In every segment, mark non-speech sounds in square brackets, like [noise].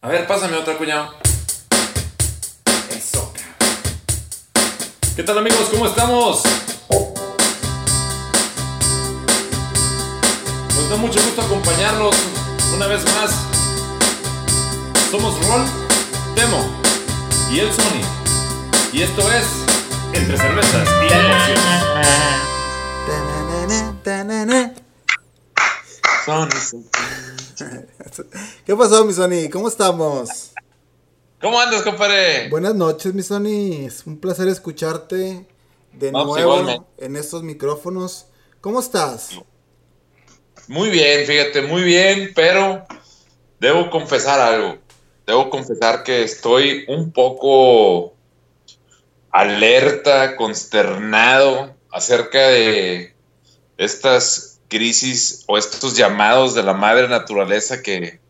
A ver, pásame otra, cuñado. Eso, cabrón. ¿Qué tal, amigos? ¿Cómo estamos? Nos da mucho gusto acompañarlos una vez más. Somos Rol, Temo y el Sony. Y esto es Entre Cervezas y Emociones. [laughs] ¿Qué pasó, mi Sony? ¿Cómo estamos? ¿Cómo andas, compadre? Buenas noches, mi Sony. Es un placer escucharte de nuevo igualmente. en estos micrófonos. ¿Cómo estás? Muy bien, fíjate, muy bien, pero debo confesar algo. Debo confesar que estoy un poco alerta, consternado acerca de estas crisis o estos llamados de la madre naturaleza que,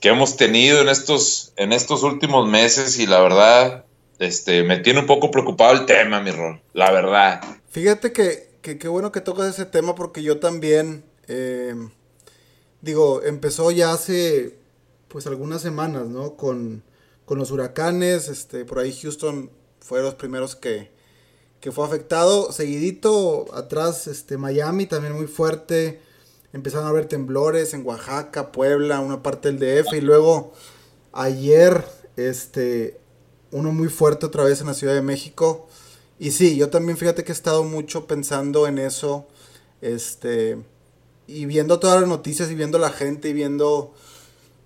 que hemos tenido en estos, en estos últimos meses y la verdad, este, me tiene un poco preocupado el tema, mi rol, la verdad. Fíjate que que qué bueno que tocas ese tema porque yo también, eh, digo, empezó ya hace pues algunas semanas, ¿no? Con, con los huracanes, este, por ahí Houston fue los primeros que, que fue afectado. Seguidito, atrás, este, Miami también muy fuerte. Empezaron a haber temblores en Oaxaca, Puebla, una parte del DF. Y luego, ayer, este, uno muy fuerte otra vez en la Ciudad de México. Y sí, yo también fíjate que he estado mucho pensando en eso. Este, y viendo todas las noticias y viendo la gente y viendo,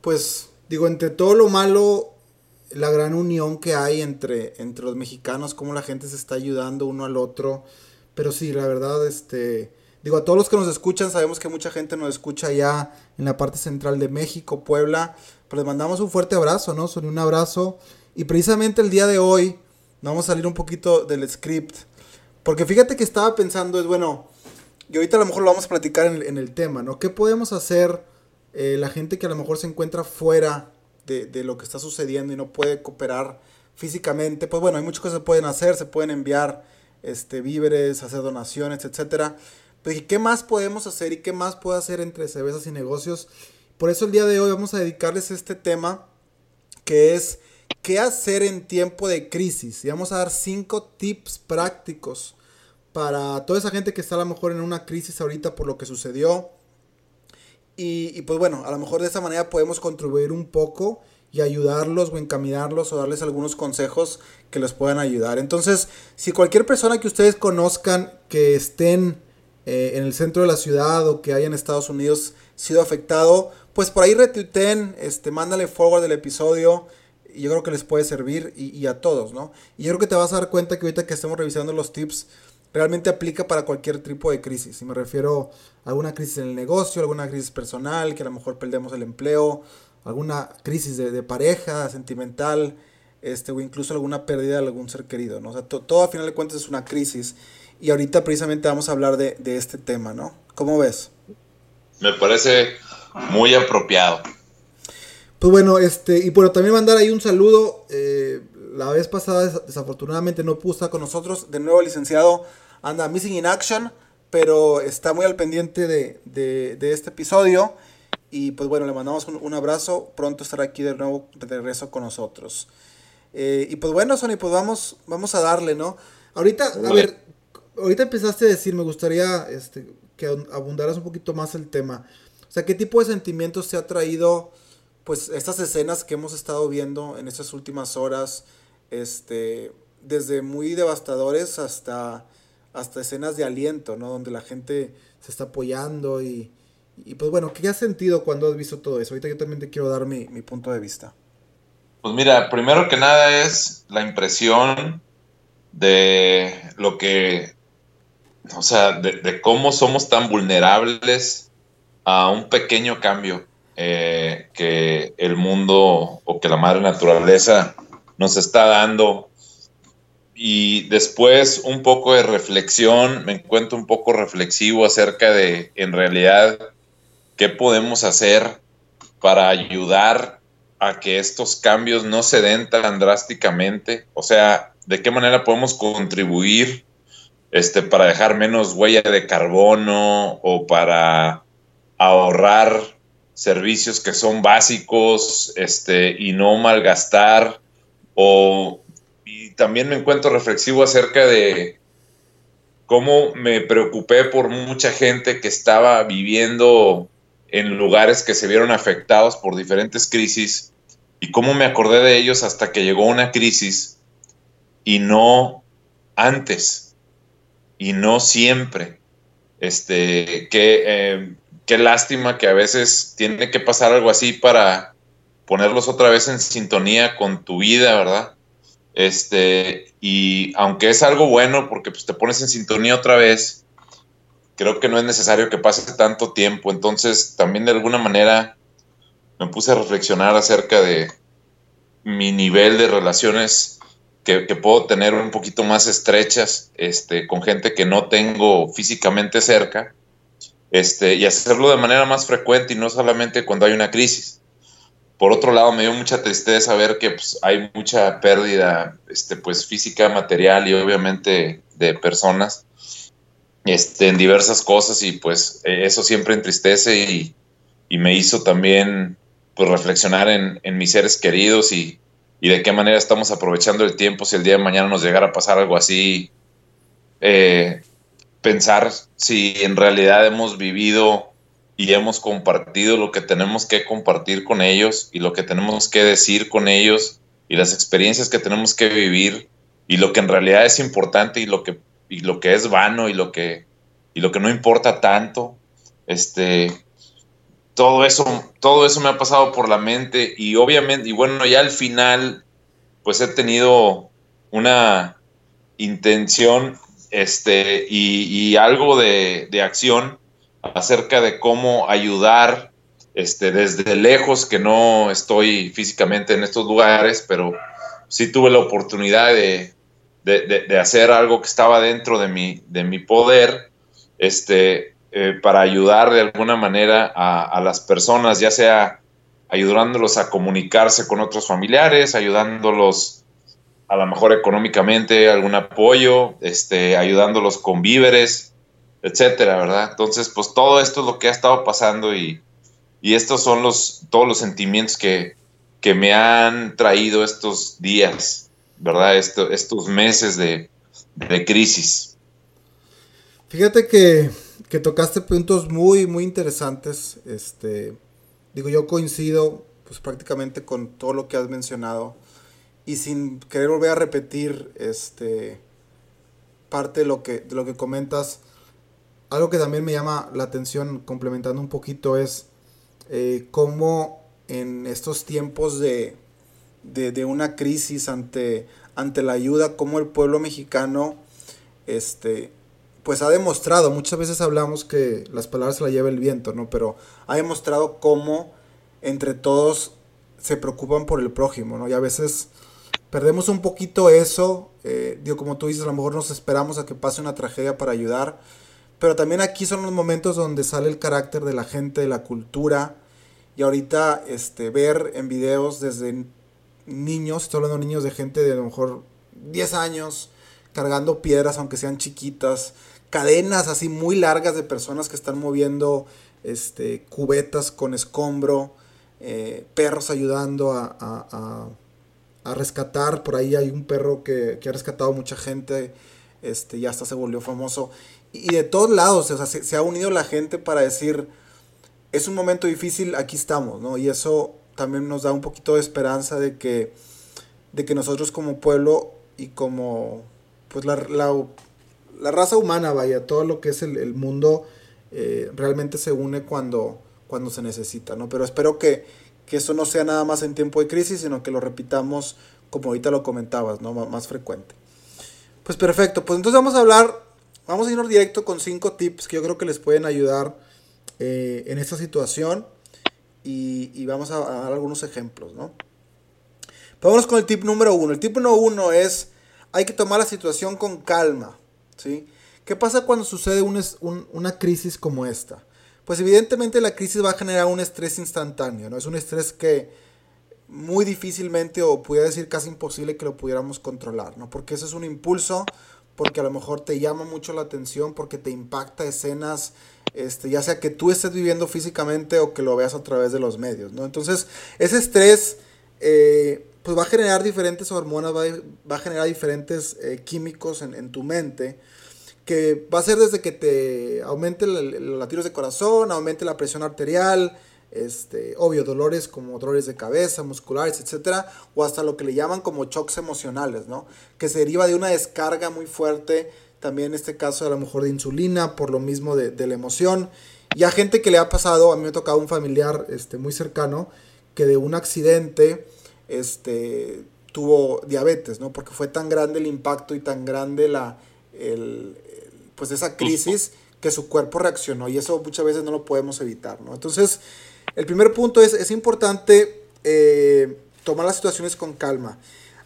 pues, digo, entre todo lo malo, la gran unión que hay entre, entre los mexicanos, cómo la gente se está ayudando uno al otro. Pero sí, la verdad, este, digo, a todos los que nos escuchan, sabemos que mucha gente nos escucha ya en la parte central de México, Puebla. Pero les mandamos un fuerte abrazo, ¿no? Son un abrazo. Y precisamente el día de hoy, vamos a salir un poquito del script. Porque fíjate que estaba pensando, es bueno, y ahorita a lo mejor lo vamos a platicar en el, en el tema, ¿no? ¿Qué podemos hacer eh, la gente que a lo mejor se encuentra fuera de, de lo que está sucediendo y no puede cooperar físicamente? Pues bueno, hay muchas cosas que pueden hacer, se pueden enviar este, víveres, hacer donaciones, etcétera. Pero ¿y ¿qué más podemos hacer y qué más puede hacer entre cervezas y negocios? Por eso el día de hoy vamos a dedicarles este tema que es qué hacer en tiempo de crisis. Y vamos a dar cinco tips prácticos para toda esa gente que está a lo mejor en una crisis ahorita por lo que sucedió. Y, pues bueno, a lo mejor de esa manera podemos contribuir un poco y ayudarlos o encaminarlos o darles algunos consejos que les puedan ayudar. Entonces, si cualquier persona que ustedes conozcan que estén eh, en el centro de la ciudad o que haya en Estados Unidos sido afectado, pues por ahí retuiteen, este, mándale forward del episodio y yo creo que les puede servir y, a todos, ¿no? Y yo creo que te vas a dar cuenta que ahorita que estemos revisando los tips, realmente aplica para cualquier tipo de crisis. Y me refiero alguna crisis en el negocio, alguna crisis personal, que a lo mejor perdemos el empleo, alguna crisis de, de pareja, sentimental, este, o incluso alguna pérdida de algún ser querido, ¿no? O sea, to, todo a final de cuentas es una crisis. Y ahorita precisamente vamos a hablar de, de este tema, ¿no? ¿Cómo ves? Me parece muy apropiado. Pues bueno, este, y bueno, también mandar ahí un saludo. Eh, la vez pasada, desafortunadamente, no pudo estar con nosotros. De nuevo, licenciado anda missing in action, pero está muy al pendiente de, de, de este episodio. Y pues bueno, le mandamos un, un, abrazo. Pronto estará aquí de nuevo de regreso con nosotros. Eh, y pues bueno, Sony, pues vamos, vamos a darle, ¿no? Ahorita, a ver, ahorita empezaste a decir, me gustaría este, que abundaras un poquito más el tema. O sea, ¿qué tipo de sentimientos te ha traído? pues estas escenas que hemos estado viendo en estas últimas horas, este, desde muy devastadores hasta, hasta escenas de aliento, ¿no? Donde la gente se está apoyando y, y pues bueno, ¿qué has sentido cuando has visto todo eso? Ahorita yo también te quiero dar mi, mi punto de vista. Pues mira, primero que nada es la impresión de lo que, o sea, de, cómo somos tan vulnerables a un pequeño cambio eh, que el mundo o que la madre naturaleza nos está dando. Y después un poco de reflexión, me encuentro un poco reflexivo acerca de, en realidad, qué podemos hacer para ayudar a que estos cambios no se den tan drásticamente. O sea, de qué manera podemos contribuir este, para dejar menos huella de carbono o para ahorrar servicios que son básicos este, y no malgastar. O, también me encuentro reflexivo acerca de cómo me preocupé por mucha gente que estaba viviendo en lugares que se vieron afectados por diferentes crisis y cómo me acordé de ellos hasta que llegó una crisis y no antes y no siempre. Este, qué, qué lástima que a veces tiene que pasar algo así para ponerlos otra vez en sintonía con tu vida, ¿verdad? Este, y aunque es algo bueno porque pues, te pones en sintonía otra vez, creo que no es necesario que pase tanto tiempo. Entonces, también de alguna manera me puse a reflexionar acerca de mi nivel de relaciones que, puedo tener un poquito más estrechas este, con gente que no tengo físicamente cerca este, y hacerlo de manera más frecuente y no solamente cuando hay una crisis. Por otro lado, me dio mucha tristeza ver que pues, hay mucha pérdida este, pues, física, material y obviamente de personas este, en diversas cosas y pues e, eso siempre entristece y, me hizo también pues, reflexionar en, en mis seres queridos y, y, de qué manera estamos aprovechando el tiempo si el día de mañana nos llegara a pasar algo así. Eh, pensar si en realidad hemos vivido y hemos compartido lo que tenemos que compartir con ellos y lo que tenemos que decir con ellos y las experiencias que tenemos que vivir y lo que en realidad es importante y lo que, y lo que es vano y lo que, y lo que no importa tanto. Este, todo eso, todo eso me ha pasado por la mente y obviamente, y bueno, ya al final, pues he tenido una intención este, y, algo de, de acción acerca de cómo ayudar este, desde lejos, que no estoy físicamente en estos lugares, pero sí tuve la oportunidad de, hacer algo que estaba dentro de mi, de mi poder, este, eh, para ayudar de alguna manera a, las personas, ya sea ayudándolos a comunicarse con otros familiares, ayudándolos a lo mejor económicamente, algún apoyo, este, ayudándolos con víveres, etcétera, ¿verdad? Entonces, pues todo esto es lo que ha estado pasando y, estos son los, todos los sentimientos que, que me han traído estos días, ¿verdad? estos meses de, crisis. Fíjate que, que, tocaste puntos muy, muy interesantes. Este, digo, yo coincido pues prácticamente con todo lo que has mencionado. Y sin querer volver a repetir este, parte de lo que, de lo que comentas, algo que también me llama la atención, complementando un poquito, es eh, cómo en estos tiempos de, una crisis ante, ante la ayuda, cómo el pueblo mexicano este, pues ha demostrado, muchas veces hablamos que las palabras se las lleva el viento, ¿no? Pero ha demostrado cómo entre todos se preocupan por el prójimo, ¿no? Y a veces perdemos un poquito eso, eh, digo, como tú dices, a lo mejor nos esperamos a que pase una tragedia para ayudar, pero también aquí son los momentos donde sale el carácter de la gente, de la cultura. Y ahorita este, ver en videos desde niños, estoy hablando de niños de gente de a lo mejor 10 años, cargando piedras aunque sean chiquitas, cadenas así muy largas de personas que están moviendo este, cubetas con escombro, eh, perros ayudando a, rescatar, por ahí hay un perro que, que ha rescatado mucha gente, este, ya hasta se volvió famoso y de todos lados, o sea, se, ha unido la gente para decir, es un momento difícil, aquí estamos, ¿no? Y eso también nos da un poquito de esperanza de que, de que nosotros como pueblo y como, pues la, la, raza humana, vaya, todo lo que es el, mundo, eh, realmente se une cuando, cuando se necesita, ¿no? Pero espero que, que eso no sea nada más en tiempo de crisis, sino que lo repitamos como ahorita lo comentabas, ¿no? más frecuente. Pues perfecto, pues entonces vamos a hablar Vamos a irnos directo con cinco tips que yo creo que les pueden ayudar eh, en esta situación. Y, vamos a, dar algunos ejemplos, ¿no? Vamos con el tip número uno. El tip número uno es, hay que tomar la situación con calma, ¿sí? ¿Qué pasa cuando sucede una crisis como esta? Pues evidentemente la crisis va a generar un estrés instantáneo, ¿no? Es un estrés que muy difícilmente o pudiera decir casi imposible que lo pudiéramos controlar, ¿no? Porque eso es un impulso porque a lo mejor te llama mucho la atención, porque te impacta escenas este, ya sea que tú estés viviendo físicamente o que lo veas a través de los medios, ¿no? Entonces, ese estrés, eh, pues va a generar diferentes hormonas, va a, generar diferentes eh, químicos en, tu mente, que va a ser desde que te aumente los latidos de corazón, aumente la presión arterial, este, obvio, dolores como dolores de cabeza, musculares, etcétera, o hasta lo que le llaman como shocks emocionales, ¿no? Que se deriva de una descarga muy fuerte, también en este caso a lo mejor de insulina, por lo mismo de, la emoción. Y a gente que le ha pasado, a mí me ha tocado un familiar este, muy cercano, que de un accidente este, tuvo diabetes, ¿no? Porque fue tan grande el impacto y tan grande la, el, pues esa crisis que su cuerpo reaccionó y eso muchas veces no lo podemos evitar, ¿no? Entonces, el primer punto es, es importante eh, tomar las situaciones con calma.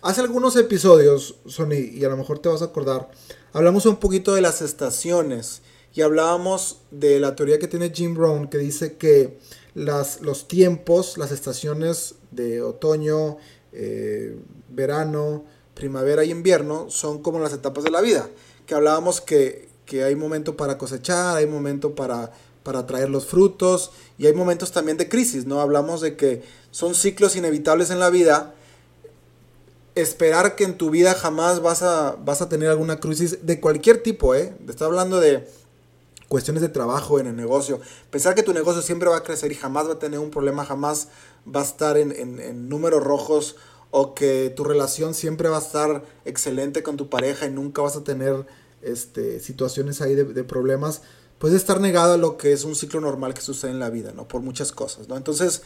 Hace algunos episodios, Sony, y a lo mejor te vas a acordar, hablamos un poquito de las estaciones y hablábamos de la teoría que tiene Jim Brown que dice que los tiempos, las estaciones de otoño, eh, verano, primavera y invierno son como las etapas de la vida. Que hablábamos que, que hay momento para cosechar, hay momento para para traer los frutos y hay momentos también de crisis, ¿no? Hablamos de que son ciclos inevitables en la vida. Esperar que en tu vida jamás vas a, vas a tener alguna crisis de cualquier tipo, ¿eh? Está hablando de cuestiones de trabajo en el negocio. Pensar que tu negocio siempre va a crecer y jamás va a tener un problema, jamás va a estar en, números rojos o que tu relación siempre va a estar excelente con tu pareja y nunca vas a tener este, situaciones ahí de problemas pues estar negado a lo que es un ciclo normal que sucede en la vida, ¿no? Por muchas cosas, ¿no? Entonces,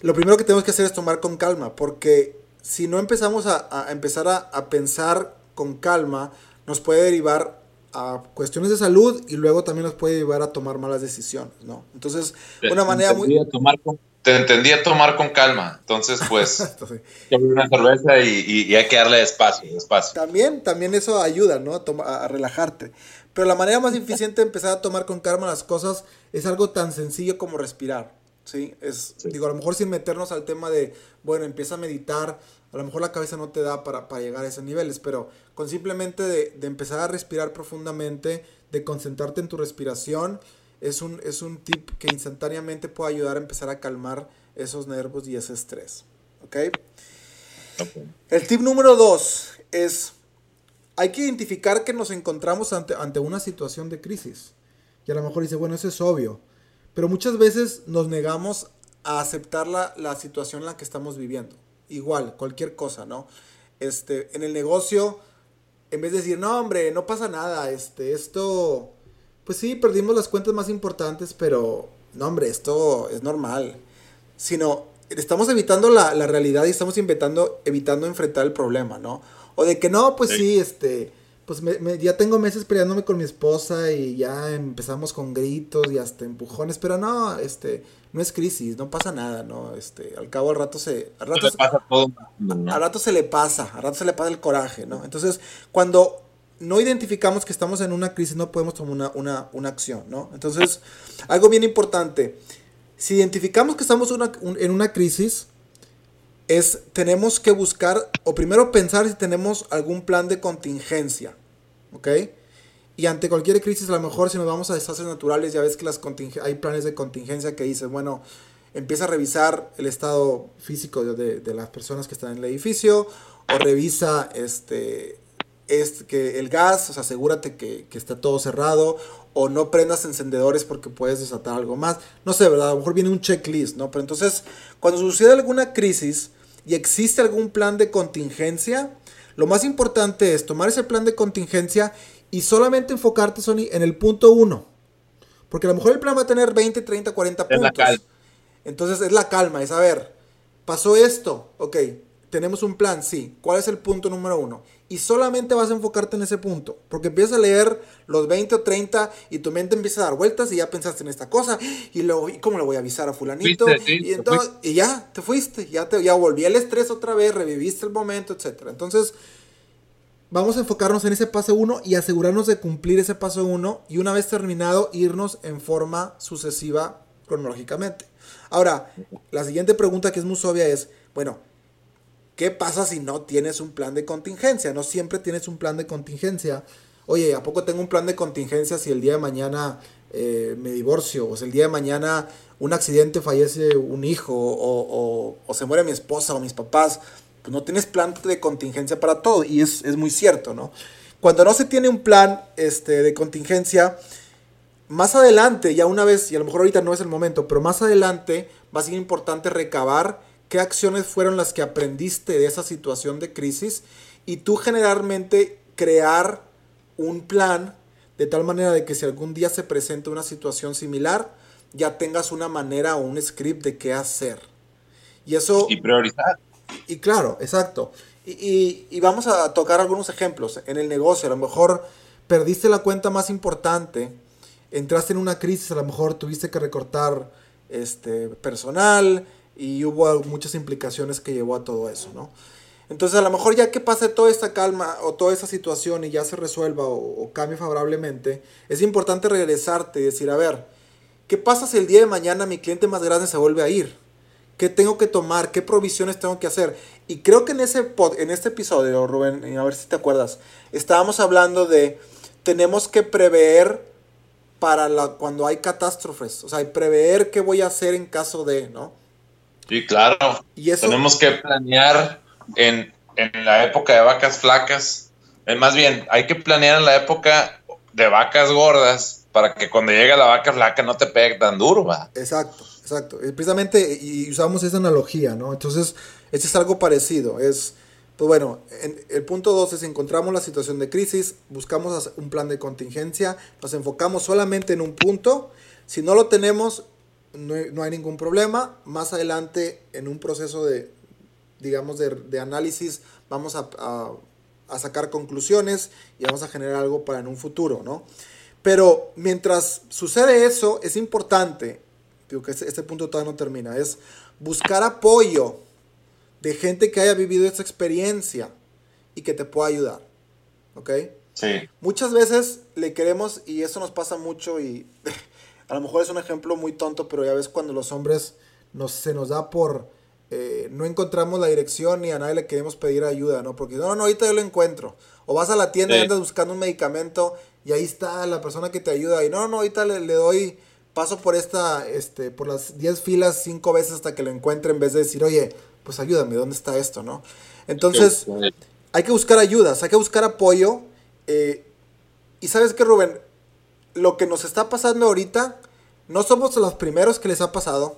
lo primero que tenemos que hacer es tomar con calma, porque si no empezamos a, empezar a, pensar con calma, nos puede derivar a cuestiones de salud y luego también nos puede llevar a tomar malas decisiones, ¿no? Entonces, una manera muy... Tomar te entendía tomar con calma, entonces pues [laughs] una cerveza y, hay que darle espacio, espacio. También, también eso ayuda, ¿no? a relajarte. Pero la manera más eficiente de empezar a tomar con calma las cosas es algo tan sencillo como respirar. ¿sí? Es, Digo, a lo mejor sin meternos al tema de, bueno, empieza a meditar, a lo mejor la cabeza no te da para, llegar a esos niveles, pero con simplemente de, empezar a respirar profundamente, de concentrarte en tu respiración, es un, es un tip que instantáneamente puede ayudar a empezar a calmar esos nervios y ese estrés. ¿Ok? El tip número dos es hay que identificar que nos encontramos ante, ante una situación de crisis. Y a lo mejor dice, bueno, eso es obvio. Pero muchas veces nos negamos a aceptar la, la, situación en la que estamos viviendo. Igual, cualquier cosa, ¿no? Este, en el negocio, en vez de decir, no, hombre, no pasa nada, este, esto, pues sí, perdimos las cuentas más importantes, pero, no, hombre, esto es normal. Sino, estamos evitando la, la realidad y estamos inventando, evitando enfrentar el problema, ¿no? O de que no, pues sí, este, pues me, ya tengo meses peleándome con mi esposa y ya empezamos con gritos y hasta empujones, pero no, este, no es crisis, no pasa nada, ¿no? Este, al cabo al rato se... Al rato, se, pasa todo, al rato se le pasa, al rato se le pasa el coraje, ¿no? Entonces, cuando no identificamos que estamos en una crisis, no podemos tomar una, una, una acción, ¿no? Entonces, algo bien importante, si identificamos que estamos en una crisis, es tenemos que buscar o primero pensar si tenemos algún plan de contingencia, ¿ok? Y ante cualquier crisis, a lo mejor si nos vamos a desastres naturales, ya ves que las hay planes de contingencia que dicen, bueno, empieza a revisar el estado físico de, de, las personas que están en el edificio, o revisa este, es que el gas, o sea, asegúrate que, que está todo cerrado, o no prendas encendedores porque puedes desatar algo más. No sé, ¿verdad? A lo mejor viene un checklist, ¿no? Pero entonces, cuando sucede alguna crisis y existe algún plan de contingencia, lo más importante es tomar ese plan de contingencia y solamente enfocarte, Sony, en el punto 1. Porque a lo mejor el plan va a tener 20, 30, 40 puntos. Entonces es la calma, es a ver, pasó esto, ok, tenemos un plan, sí. ¿Cuál es el punto número uno? Y solamente vas a enfocarte en ese punto. Porque empiezas a leer los 20 o 30 y tu mente empieza a dar vueltas y ya pensaste en esta cosa. Y luego, ¿y cómo le voy a avisar a fulanito? y, entonces, y ya, te fuiste. Ya, te, ya volví el estrés otra vez, reviviste el momento, etc. Entonces, vamos a enfocarnos en ese paso 1 y asegurarnos de cumplir ese paso 1 y una vez terminado, irnos en forma sucesiva cronológicamente. Ahora, la siguiente pregunta que es muy obvia es, bueno, ¿Qué pasa si no tienes un plan de contingencia? No siempre tienes un plan de contingencia. Oye, ¿a poco tengo un plan de contingencia si el día de mañana eh, me divorcio, o sea, el día de mañana un accidente fallece un hijo, o, se muere mi esposa o mis papás, pues no tienes plan de contingencia para todo, y es, es muy cierto, ¿no? Cuando no se tiene un plan este, de contingencia, más adelante, ya una vez, y a lo mejor ahorita no es el momento, pero más adelante va a ser importante recabar qué acciones fueron las que aprendiste de esa situación de crisis y tú generalmente crear un plan de tal manera de que si algún día se presenta una situación similar, ya tengas una manera o un script de qué hacer. Y eso... Y priorizar. Y, claro, exacto. Y, y, vamos a tocar algunos ejemplos. En el negocio, a lo mejor perdiste la cuenta más importante entraste en una crisis, a lo mejor tuviste que recortar este, personal y hubo muchas implicaciones que llevó a todo eso, ¿no? Entonces a lo mejor ya que pase toda esta calma o toda esa situación y ya se resuelva o, cambie favorablemente, es importante regresarte y decir, a ver, ¿qué pasa si el día de mañana mi cliente más grande se vuelve a ir? ¿Qué tengo que tomar? ¿Qué provisiones tengo que hacer? Y creo que en, ese pod, en este episodio, Rubén, a ver si te acuerdas, estábamos hablando de tenemos que prever para la, cuando hay catástrofes, o sea, prever qué voy a hacer en caso de, ¿no? Sí, claro. Y eso, Tenemos que planear en, la época de vacas flacas, eh, más bien, hay que planear en la época de vacas gordas para que cuando llegue la vaca flaca no te pegue tan duro, va. Exacto, exacto. Precisamente, y usamos esa analogía, ¿no? Entonces, este es algo parecido, es pues bueno, el punto 2 es encontramos la situación de crisis, buscamos un plan de contingencia, nos enfocamos solamente en un punto. Si no lo tenemos, no hay, ningún problema. Más adelante, en un proceso de, digamos, de, análisis, vamos a, sacar conclusiones y vamos a generar algo para en un futuro, ¿no? Pero mientras sucede eso, es importante, digo que este, este punto todavía no termina, es buscar apoyo de gente que haya vivido esa experiencia y que te pueda ayudar. ¿Ok? Sí. Muchas veces le queremos, y eso nos pasa mucho, y [laughs] a lo mejor es un ejemplo muy tonto, pero ya ves cuando los hombres nos, se nos da por eh, no encontramos la dirección y a nadie le queremos pedir ayuda, ¿no? Porque no, no, ahorita yo lo encuentro. O vas a la tienda y andas buscando un medicamento y ahí está la persona que te ayuda y no, no, ahorita le, le doy, paso por esta, este, por las 10 filas cinco veces hasta que lo encuentre en vez de decir, oye, pues ayúdame, ¿dónde está esto, no? Entonces, hay que buscar ayudas, hay que buscar apoyo. Eh, y sabes que, Rubén, lo que nos está pasando ahorita, no somos los primeros que les ha pasado,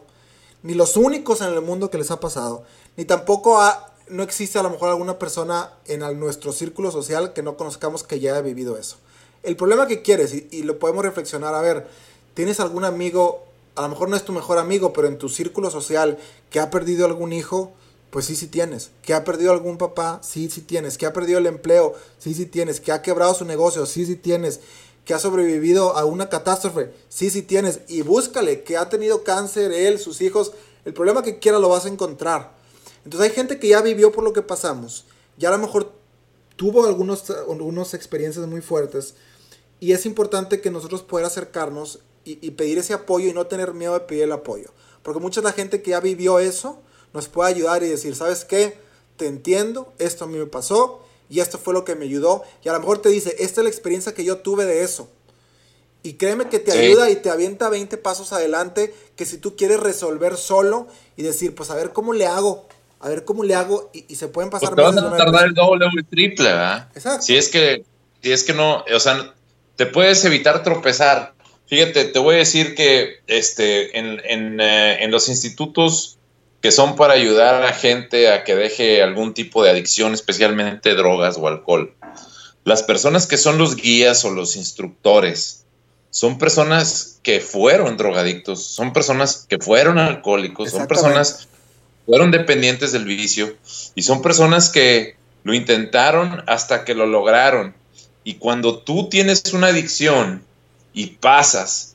ni los únicos en el mundo que les ha pasado, ni tampoco no existe a lo mejor alguna persona en nuestro círculo social que no conozcamos que ya haya vivido eso. El problema que quieres, y, y lo podemos reflexionar, a ver, ¿tienes algún amigo a lo mejor no es tu mejor amigo, pero en tu círculo social que ha perdido algún hijo, pues sí, sí tienes. Que ha perdido algún papá, sí, sí tienes. Que ha perdido el empleo, sí, sí tienes. Que ha quebrado su negocio, sí, sí tienes. Que ha sobrevivido a una catástrofe, sí, sí tienes. Y búscale, que ha tenido cáncer, él, sus hijos. El problema que quiera lo vas a encontrar. Entonces hay gente que ya vivió por lo que pasamos. Ya a lo mejor tuvo algunos, algunas experiencias muy fuertes. Y es importante que nosotros pueda acercarnos y, pedir ese apoyo y no tener miedo de pedir el apoyo. Porque mucha de la gente que ya vivió eso nos puede ayudar y decir, ¿sabes qué? Te entiendo, esto a mí me pasó y esto fue lo que me ayudó. Y a lo mejor te dice, esta es la experiencia que yo tuve de eso. Y créeme que te ayuda y te avienta 20 pasos adelante que si tú quieres resolver solo y decir, pues a ver cómo le hago, a ver cómo le hago y, se pueden pasar pues te vas a tardar el doble o el triple, ¿verdad? Exacto. Si es que, si es que no, o sea, te puedes evitar tropezar Fíjate, te voy a decir que este, en, eh, en, los institutos que son para ayudar a gente a que deje algún tipo de adicción, especialmente drogas o alcohol, las personas que son los guías o los instructores son personas que fueron drogadictos, son personas que fueron alcohólicos, son personas que fueron dependientes del vicio y son personas que lo intentaron hasta que lo lograron. Y cuando tú tienes una adicción, y pasas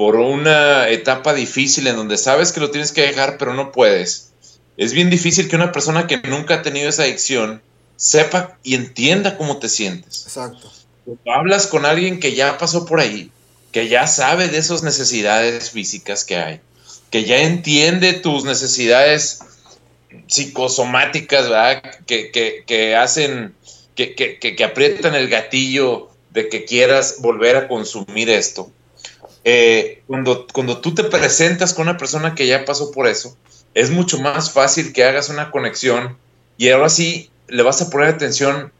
por una etapa difícil en donde sabes que lo tienes que dejar, pero no puedes, es bien difícil que una persona que nunca ha tenido esa adicción sepa y entienda cómo te sientes. Exacto. Cuando hablas con alguien que ya pasó por ahí, que ya sabe de esas necesidades físicas que hay, que ya entiende tus necesidades psicosomáticas, ¿verdad? Que, que hacen, que, que, aprietan el gatillo de que quieras volver a consumir esto, eh, cuando, cuando tú te presentas con una persona que ya pasó por eso, es mucho más fácil que hagas una conexión y ahora sí le vas a poner atención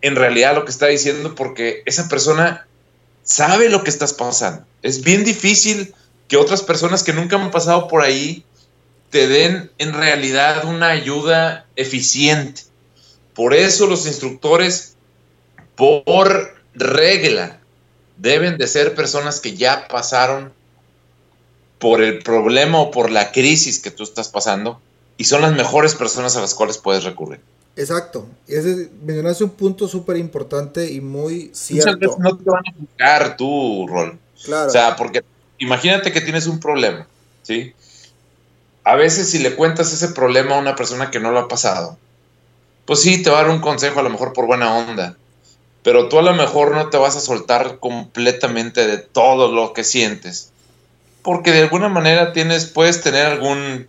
en realidad a lo que está diciendo porque esa persona sabe lo que estás pasando. Es bien difícil que otras personas que nunca han pasado por ahí te den en realidad una ayuda eficiente. Por eso los instructores, por regla, deben de ser personas que ya pasaron por el problema o por la crisis que tú estás pasando y son las mejores personas a las cuales puedes recurrir. Exacto. Ese, mencionaste un punto súper importante y muy cierto. Muchas veces no te van a juzgar tu rol. Claro. O sea, porque imagínate que tienes un problema, ¿sí? A veces si le cuentas ese problema a una persona que no lo ha pasado, pues sí, te va a dar un consejo a lo mejor por buena onda, pero tú a lo mejor no te vas a soltar completamente de todo lo que sientes, porque de alguna manera tienes, puedes tener algún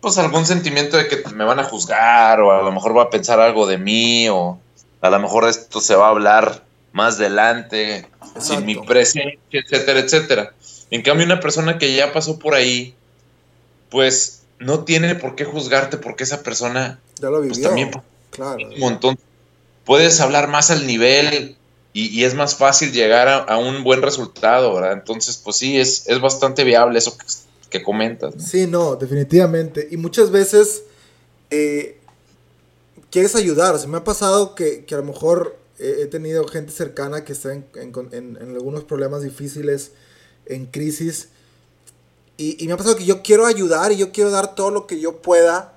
pues algún sentimiento de que me van a juzgar o a lo mejor va a pensar algo de mí o a lo mejor esto se va a hablar más adelante sin mi presencia, etcétera, etcétera. En cambio, una persona que ya pasó por ahí, pues no tiene por qué juzgarte porque esa persona ya lo pues, también claro, un montón. Puedes hablar más al nivel y, es más fácil llegar a, un buen resultado, ¿verdad? Entonces, pues sí, es, es bastante viable eso que, comentas. Sí, no, definitivamente. Y muchas veces eh, quieres ayudar. O me ha pasado que, a lo mejor he tenido gente cercana que está en, algunos problemas difíciles, en crisis. Y, y, me ha pasado que yo quiero ayudar y yo quiero dar todo lo que yo pueda.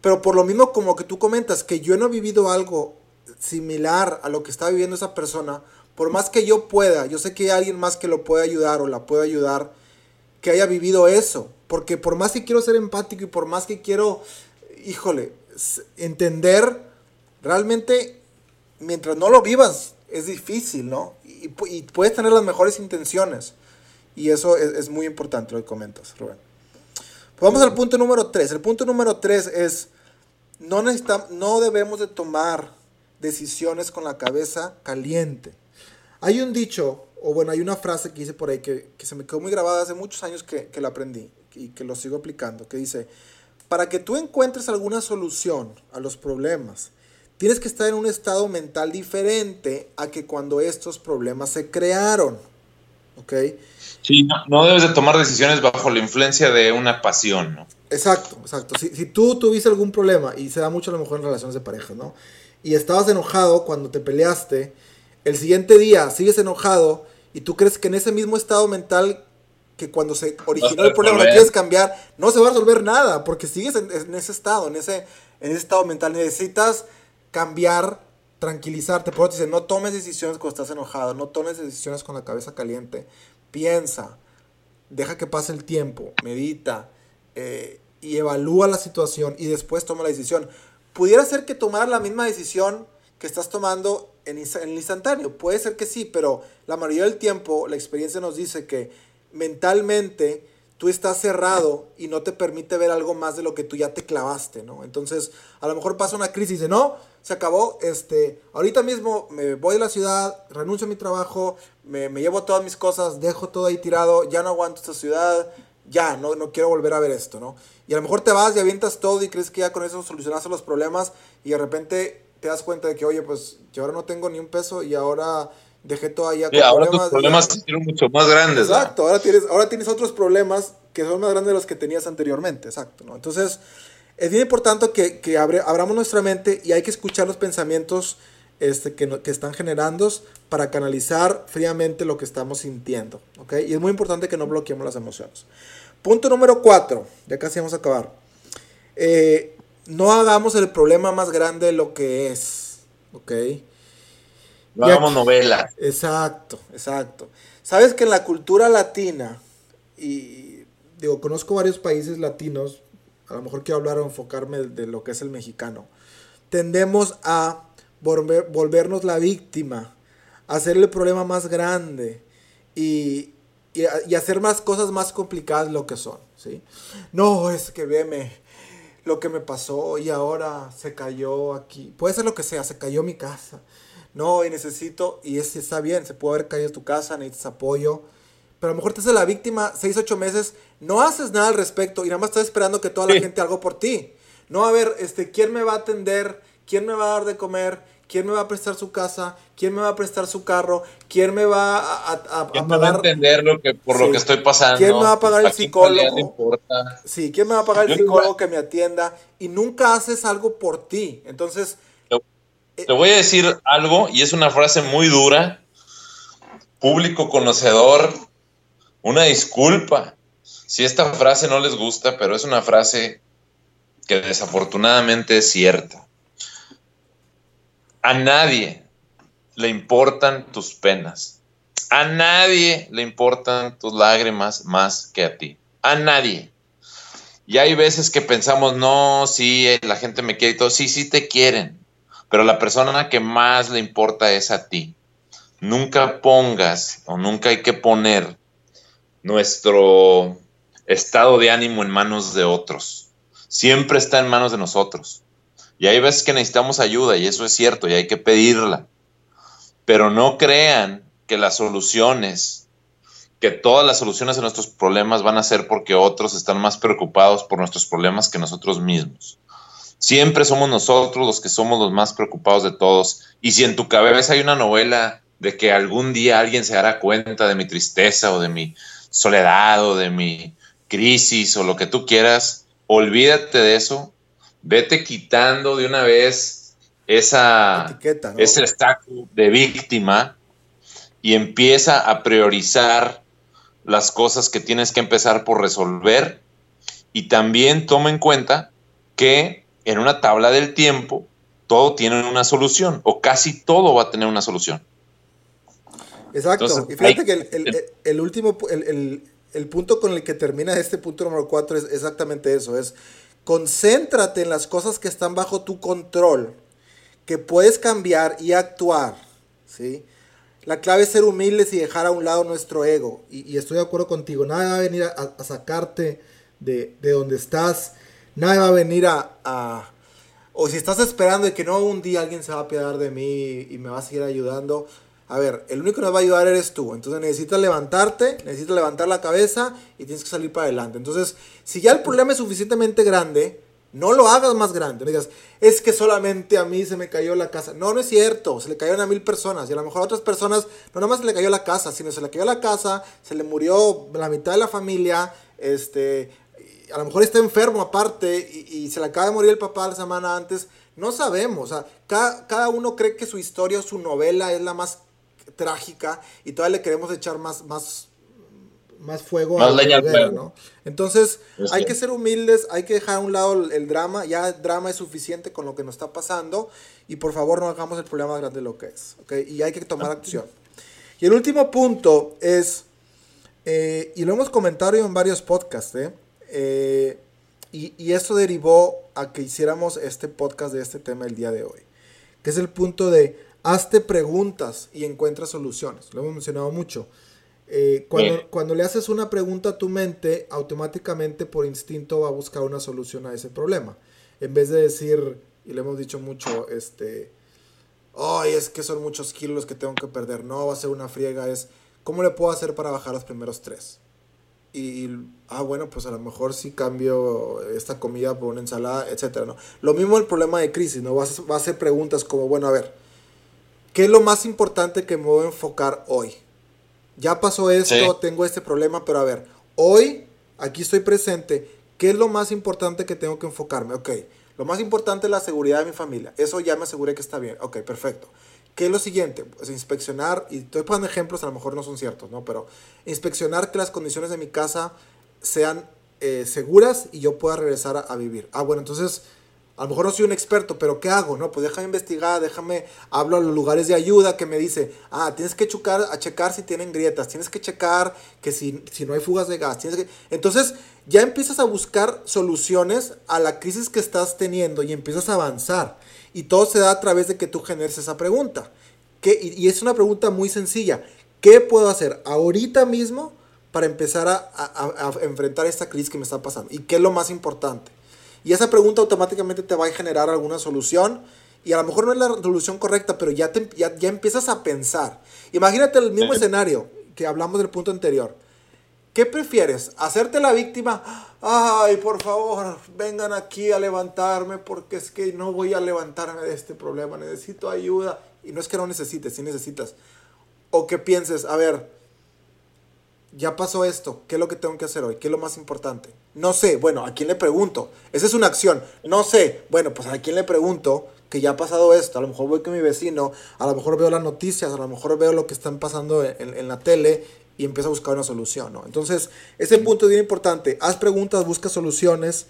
Pero por lo mismo como que tú comentas, que yo no he vivido algo similar a lo que está viviendo esa persona, por más que yo pueda, yo sé que hay alguien más que lo puede ayudar o la puede ayudar, que haya vivido eso. Porque por más que quiero ser empático y por más que quiero, híjole, entender, realmente, mientras no lo vivas, es difícil, ¿no? Y, puedes tener las mejores intenciones. Y eso es, muy importante lo que comentas, Rubén. Pues vamos al punto número 3. El punto número 3 es, no, no debemos de tomar decisiones con la cabeza caliente. Hay un dicho o bueno, hay una frase que dice por ahí que, se me quedó muy grabada hace muchos años que, la aprendí y que lo sigo aplicando, que dice, para que tú encuentres alguna solución a los problemas, tienes que estar en un estado mental diferente a que cuando estos problemas se crearon. ¿Ok? Sí, no, debes de tomar decisiones bajo la influencia de una pasión, ¿no? Exacto, exacto. Si, si tú tuviste algún problema, y se da mucho a lo mejor en relaciones de pareja, ¿no? Y estabas enojado cuando te peleaste, el siguiente día sigues enojado y tú crees que en ese mismo estado mental que cuando se originó el problema lo quieres cambiar, no se va a resolver nada, porque sigues en, ese estado, en ese, en ese estado mental. Necesitas cambiar, tranquilizarte. Por eso te no tomes decisiones cuando estás enojado, no tomes decisiones con la cabeza caliente. Piensa, deja que pase el tiempo, medita eh, y evalúa la situación y después toma la decisión. Pudiera ser que tomar la misma decisión que estás tomando en, el instantáneo. Puede ser que sí, pero la mayoría del tiempo la experiencia nos dice que mentalmente tú estás cerrado y no te permite ver algo más de lo que tú ya te clavaste, ¿no? Entonces, a lo mejor pasa una crisis de, no, se acabó, este, ahorita mismo me voy de la ciudad, renuncio a mi trabajo, me, llevo todas mis cosas, dejo todo ahí tirado, ya no aguanto esta ciudad, ya, no, no quiero volver a ver esto, ¿no? Y a lo mejor te vas y avientas todo y crees que ya con eso solucionaste los problemas y de repente te das cuenta de que, oye, pues yo ahora no tengo ni un peso y ahora dejé todo allá. Y ahora problemas, tus problemas son mucho más grandes. Exacto, ahora tienes, ahora tienes otros problemas que son más grandes de los que tenías anteriormente, exacto, ¿no? Entonces, es bien importante que, que abramos nuestra mente y hay que escuchar los pensamientos este, que, que, están generando para canalizar fríamente lo que estamos sintiendo, ¿ok? Y es muy importante que no bloqueemos las emociones. Punto número cuatro, ya casi vamos a acabar. Eh, no hagamos el problema más grande de lo que es, ¿ok? No hagamos novelas. Exacto, exacto. Sabes que en la cultura latina, y digo, conozco varios países latinos, a lo mejor quiero hablar o enfocarme de, lo que es el mexicano, tendemos a volvernos la víctima, a hacerle el problema más grande y, y, hacer más cosas más complicadas lo que son, ¿sí? No, es que veme, lo que me pasó y ahora se cayó aquí. Puede ser lo que sea, se cayó mi casa. No, y necesito, y es, está bien, se puede haber caído tu casa, necesitas apoyo, pero a lo mejor te haces la víctima 6, 8 meses, no haces nada al respecto y nada más estás esperando que toda la gente haga por ti. No, a ver, este, ¿quién me va a atender? ¿Quién me va a dar de comer? ¿Quién me va a prestar su casa? ¿Quién me va a prestar su carro? ¿Quién me va a, a, ¿Quién va a entender lo que, por lo que estoy pasando? ¿Quién me va a pagar el psicólogo? Sí, ¿quién me va a pagar el psicólogo que me atienda? Y nunca haces algo por ti. Entonces... Te, te voy a decir algo, y es una frase muy dura. Público conocedor, una disculpa. Si esta frase no les gusta, pero es una frase que desafortunadamente es cierta. A nadie le importan tus penas. A nadie le importan tus lágrimas más que a ti. A nadie. Y hay veces que pensamos, no, sí, la gente me quiere y todo. Sí, sí te quieren. Pero la persona que más le importa es a ti. Nunca pongas o nunca hay que poner nuestro estado de ánimo en manos de otros. Siempre está en manos de nosotros. Y hay veces que necesitamos ayuda y eso es cierto y hay que pedirla. Pero no crean que las soluciones, que todas las soluciones a nuestros problemas van a ser porque otros están más preocupados por nuestros problemas que nosotros mismos. Siempre somos nosotros los que somos los más preocupados de todos. Y si en tu cabeza hay una novela de que algún día alguien se dará cuenta de mi tristeza o de mi soledad o de mi crisis o lo que tú quieras, olvídate de eso vete quitando de una vez esa, ese estatus de víctima y empieza a priorizar las cosas que tienes que empezar por resolver y también toma en cuenta que en una tabla del tiempo todo tiene una solución o casi todo va a tener una solución. Exacto. y fíjate que el, último, el, el, punto con el que termina este punto número 4 es exactamente eso, es Concéntrate en las cosas que están bajo tu control, que puedes cambiar y actuar. ¿sí? La clave es ser humildes y dejar a un lado nuestro ego. Y, estoy de acuerdo contigo. Nada va a venir a, sacarte de, donde estás. Nada va a venir a, O si estás esperando de que no un día alguien se va a apiadar de mí y me va a seguir ayudando a ver, el único que nos va a ayudar eres tú. Entonces necesitas levantarte, necesitas levantar la cabeza y tienes que salir para adelante. Entonces, si ya el problema es suficientemente grande, no lo hagas más grande. No digas, es que solamente a mí se me cayó la casa. No, no es cierto. Se le cayeron a mil personas. Y a lo mejor a otras personas no nada se le cayó la casa, sino se le cayó la casa, se le murió la mitad de la familia. Este, a lo mejor está enfermo aparte y, se le acaba de morir el papá la semana antes. No sabemos. O sea, cada, cada uno cree que su historia su novela es la más trágica y todavía le queremos echar más, más, más fuego a la ¿no? Entonces, hay que ser humildes, hay que dejar a un lado el, drama, ya el drama es suficiente con lo que nos está pasando y por favor no hagamos el problema más grande de lo que es, ¿ok? Y hay que tomar acción. Y el último punto es, eh, y lo hemos comentado en varios podcasts, ¿eh? eh y, y esto derivó a que hiciéramos este podcast de este tema el día de hoy, que es el punto de hazte preguntas y encuentra soluciones. Lo hemos mencionado mucho. Eh, cuando, cuando, le haces una pregunta a tu mente, automáticamente por instinto va a buscar una solución a ese problema. En vez de decir, y le hemos dicho mucho, este, ay, es que son muchos kilos que tengo que perder. No, va a ser una friega. Es, ¿cómo le puedo hacer para bajar los primeros tres? Y, ah, bueno, pues a lo mejor sí cambio esta comida por una ensalada, etcétera, ¿no? Lo mismo el problema de crisis, ¿no? Vas, va a hacer preguntas como, bueno, a ver, ¿Qué es lo más importante que me voy a enfocar hoy? Ya pasó esto, tengo este problema, pero a ver, hoy, aquí estoy presente, ¿qué es lo más importante que tengo que enfocarme? Ok, lo más importante es la seguridad de mi familia. Eso ya me aseguré que está bien. Ok, perfecto. ¿Qué es lo siguiente? Pues inspeccionar, y estoy poniendo ejemplos, a lo mejor no son ciertos, ¿no? Pero inspeccionar que las condiciones de mi casa sean eh, seguras y yo pueda regresar a, a, vivir. Ah, bueno, entonces a lo mejor no soy un experto, pero ¿qué hago? No, pues déjame investigar, déjame, hablo a los lugares de ayuda que me dice, ah, tienes que checar, a checar si tienen grietas, tienes que checar que si, si no hay fugas de gas, tienes que... Entonces ya empiezas a buscar soluciones a la crisis que estás teniendo y empiezas a avanzar. Y todo se da a través de que tú generes esa pregunta. ¿Qué? Y, es una pregunta muy sencilla. ¿Qué puedo hacer ahorita mismo para empezar a, a enfrentar esta crisis que me está pasando? ¿Y qué es lo más importante? Y esa pregunta automáticamente te va a generar alguna solución. Y a lo mejor no es la solución correcta, pero ya, ya, empiezas a pensar. Imagínate el mismo escenario que hablamos del punto anterior. ¿Qué prefieres? ¿Hacerte la víctima? Ay, por favor, vengan aquí a levantarme porque es que no voy a levantarme de este problema, necesito ayuda. Y no es que no necesites, sí necesitas. O que pienses, a ver, ya pasó esto, ¿qué es lo que tengo que hacer hoy? ¿Qué es lo más importante? No sé, bueno, ¿a quién le pregunto? Esa es una acción. No sé, bueno, pues a quién le pregunto que ya ha pasado esto. A lo mejor voy con mi vecino, a lo mejor veo las noticias, a lo mejor veo lo que están pasando en, en la tele y empieza a buscar una solución, ¿no? Entonces, ese punto es bien importante. Haz preguntas, busca soluciones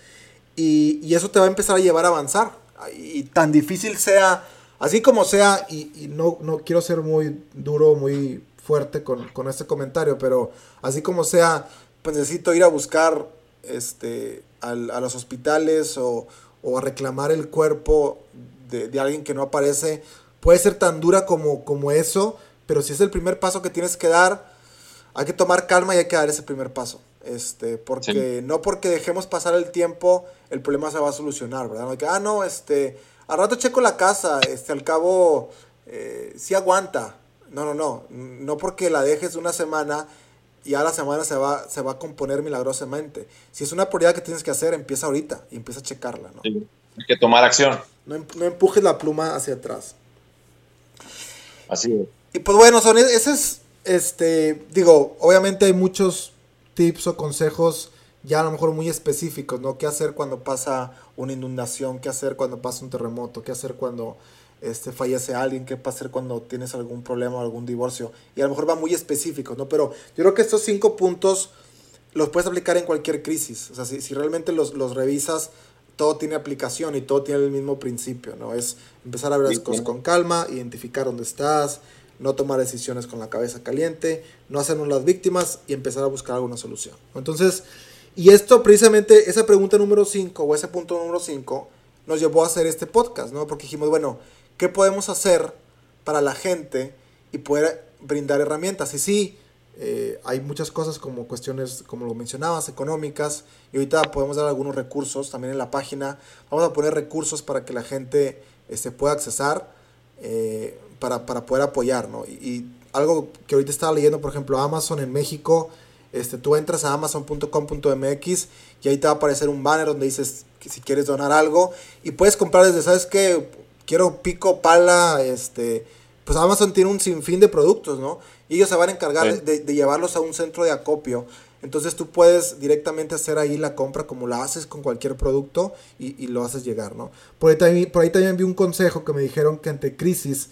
y, y, eso te va a empezar a llevar a avanzar. Y tan difícil sea, así como sea, y, y no, no quiero ser muy duro, muy fuerte con, con, este comentario, pero así como sea, pues necesito ir a buscar este, al, a los hospitales o, o, a reclamar el cuerpo de, de, alguien que no aparece. Puede ser tan dura como, como eso, pero si es el primer paso que tienes que dar, hay que tomar calma y hay que dar ese primer paso. Este, porque sí. no porque dejemos pasar el tiempo, el problema se va a solucionar, ¿verdad? No que, ah, no, este, al rato checo la casa, este, al cabo, eh, sí aguanta. No, no, no, no porque la dejes una semana y a la semana se va, se va a componer milagrosamente. Si es una prioridad que tienes que hacer, empieza ahorita y empieza a checarla, ¿no? Sí. Hay que tomar acción. No, no empujes la pluma hacia atrás. Así es. Y pues bueno, son, ese es este, digo, obviamente hay muchos tips o consejos ya a lo mejor muy específicos, ¿no? ¿Qué hacer cuando pasa una inundación? ¿Qué hacer cuando pasa un terremoto? ¿Qué hacer cuando este, fallece alguien? ¿Qué hacer cuando tienes algún problema o algún divorcio? Y a lo mejor va muy específico, ¿no? Pero yo creo que estos cinco puntos los puedes aplicar en cualquier crisis. O sea, si, si realmente los, los revisas, todo tiene aplicación y todo tiene el mismo principio, ¿no? Es empezar a ver las cosas con calma, identificar dónde estás, no tomar decisiones con la cabeza caliente, no hacernos las víctimas y empezar a buscar alguna solución. Entonces, y esto precisamente, esa pregunta número 5 o ese punto número 5 nos llevó a hacer este podcast, ¿no? Porque dijimos, bueno, ¿qué podemos hacer para la gente y poder brindar herramientas? Y sí, eh, hay muchas cosas como cuestiones, como lo mencionabas, económicas, y ahorita podemos dar algunos recursos también en la página. Vamos a poner recursos para que la gente este, pueda accesar. Eh, para, para, poder apoyar, ¿no? Y, y, algo que ahorita estaba leyendo, por ejemplo, Amazon en México, este, tú entras a amazon.com.mx y ahí te va a aparecer un banner donde dices que si quieres donar algo y puedes comprar desde, ¿sabes qué? Quiero pico, pala, este, pues Amazon tiene un sinfín de productos, ¿no? Y ellos se van a encargar sí. de, de, llevarlos a un centro de acopio. Entonces tú puedes directamente hacer ahí la compra como la haces con cualquier producto y, y lo haces llegar, ¿no? Por ahí, también, por ahí también vi un consejo que me dijeron que ante crisis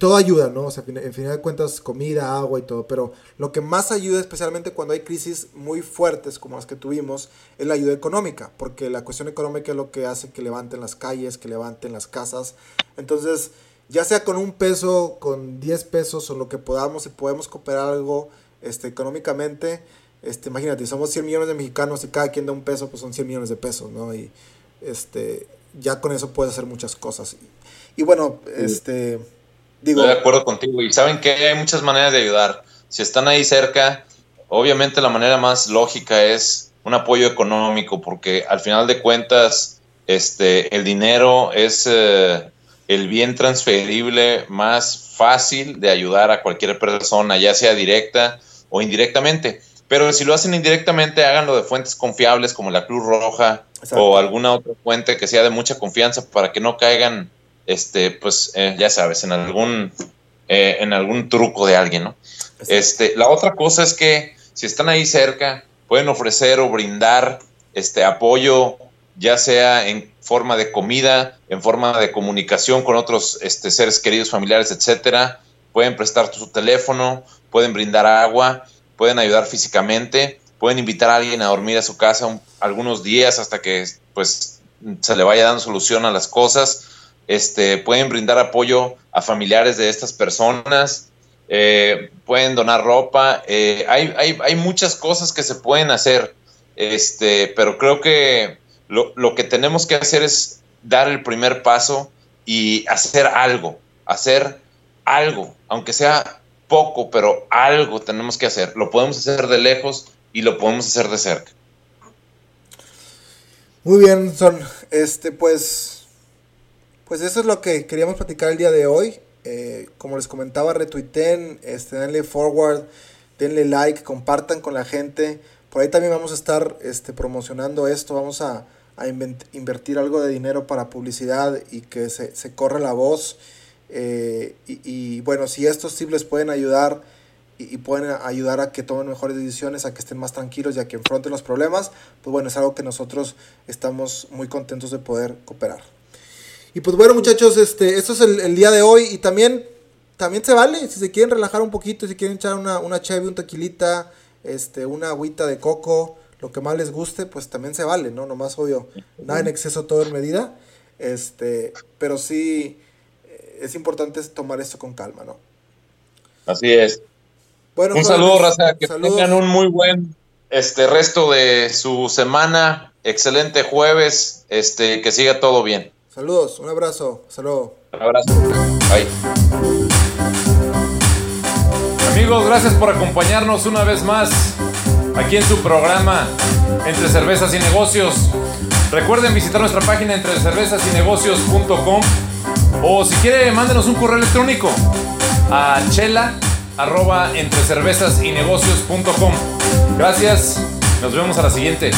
todo ayuda, ¿no? O sea, en final de cuentas, comida, agua y todo, pero lo que más ayuda, especialmente cuando hay crisis muy fuertes como las que tuvimos, es la ayuda económica, porque la cuestión económica es lo que hace que levanten las calles, que levanten las casas. Entonces, ya sea con un peso, con 10 pesos o lo que podamos, si podemos cooperar algo este, económicamente, este, imagínate, somos 100 millones de mexicanos y cada quien da un peso, pues son 100 millones de pesos, ¿no? Y este, ya con eso puedes hacer muchas cosas. Y, y bueno, sí. este Digo, Estoy de acuerdo contigo. Y saben que hay muchas maneras de ayudar. Si están ahí cerca, obviamente la manera más lógica es un apoyo económico, porque al final de cuentas, este, el dinero es eh, el bien transferible más fácil de ayudar a cualquier persona, ya sea directa o indirectamente. Pero si lo hacen indirectamente, háganlo de fuentes confiables como la Cruz Roja Exacto. o alguna otra fuente que sea de mucha confianza para que no caigan este, pues eh, ya sabes, en algún, eh, en algún truco de alguien, ¿no? Este, la otra cosa es que si están ahí cerca, pueden ofrecer o brindar este apoyo, ya sea en forma de comida, en forma de comunicación con otros este, seres queridos, familiares, etcétera. Pueden prestar su teléfono, pueden brindar agua, pueden ayudar físicamente, pueden invitar a alguien a dormir a su casa un, algunos días hasta que pues se le vaya dando solución a las cosas este, pueden brindar apoyo a familiares de estas personas, eh, pueden donar ropa, eh, hay, hay, hay, muchas cosas que se pueden hacer, este, pero creo que lo, lo, que tenemos que hacer es dar el primer paso y hacer algo, hacer algo, aunque sea poco, pero algo tenemos que hacer. Lo podemos hacer de lejos y lo podemos hacer de cerca. Muy bien, Son. Este, pues pues eso es lo que queríamos platicar el día de hoy. Eh, como les comentaba, retuiteen, este, denle forward denle like, compartan con la gente. Por ahí también vamos a estar este, promocionando esto, vamos a, invertir algo de dinero para publicidad y que se, se corra la voz. Eh, y, bueno, si estos tips les pueden ayudar y, pueden ayudar a que tomen mejores decisiones, a que estén más tranquilos y a que enfrenten los problemas, pues bueno, es algo que nosotros estamos muy contentos de poder cooperar. Y pues bueno muchachos, este, esto es el, día de hoy y también, también se vale, si se quieren relajar un poquito, si quieren echar una, una cheve, un tequilita, este, una agüita de coco, lo que más les guste, pues también se vale, ¿no? Nomás obvio, nada en exceso, todo en medida, este, pero sí eh, es importante tomar esto con calma, ¿no? Así es. Bueno, un saludo, Raza, que tengan un muy buen este resto de su semana, excelente jueves, este, que siga todo bien. Saludos, un abrazo, saludos. Un abrazo. Bye. Amigos, gracias por acompañarnos una vez más aquí en su programa Entre Cervezas y Negocios. Recuerden visitar nuestra página entre cervezas y negocios.com o si quiere mándenos un correo electrónico a chela arroba entre cervezas y negocios.com. Gracias, nos vemos a la siguiente.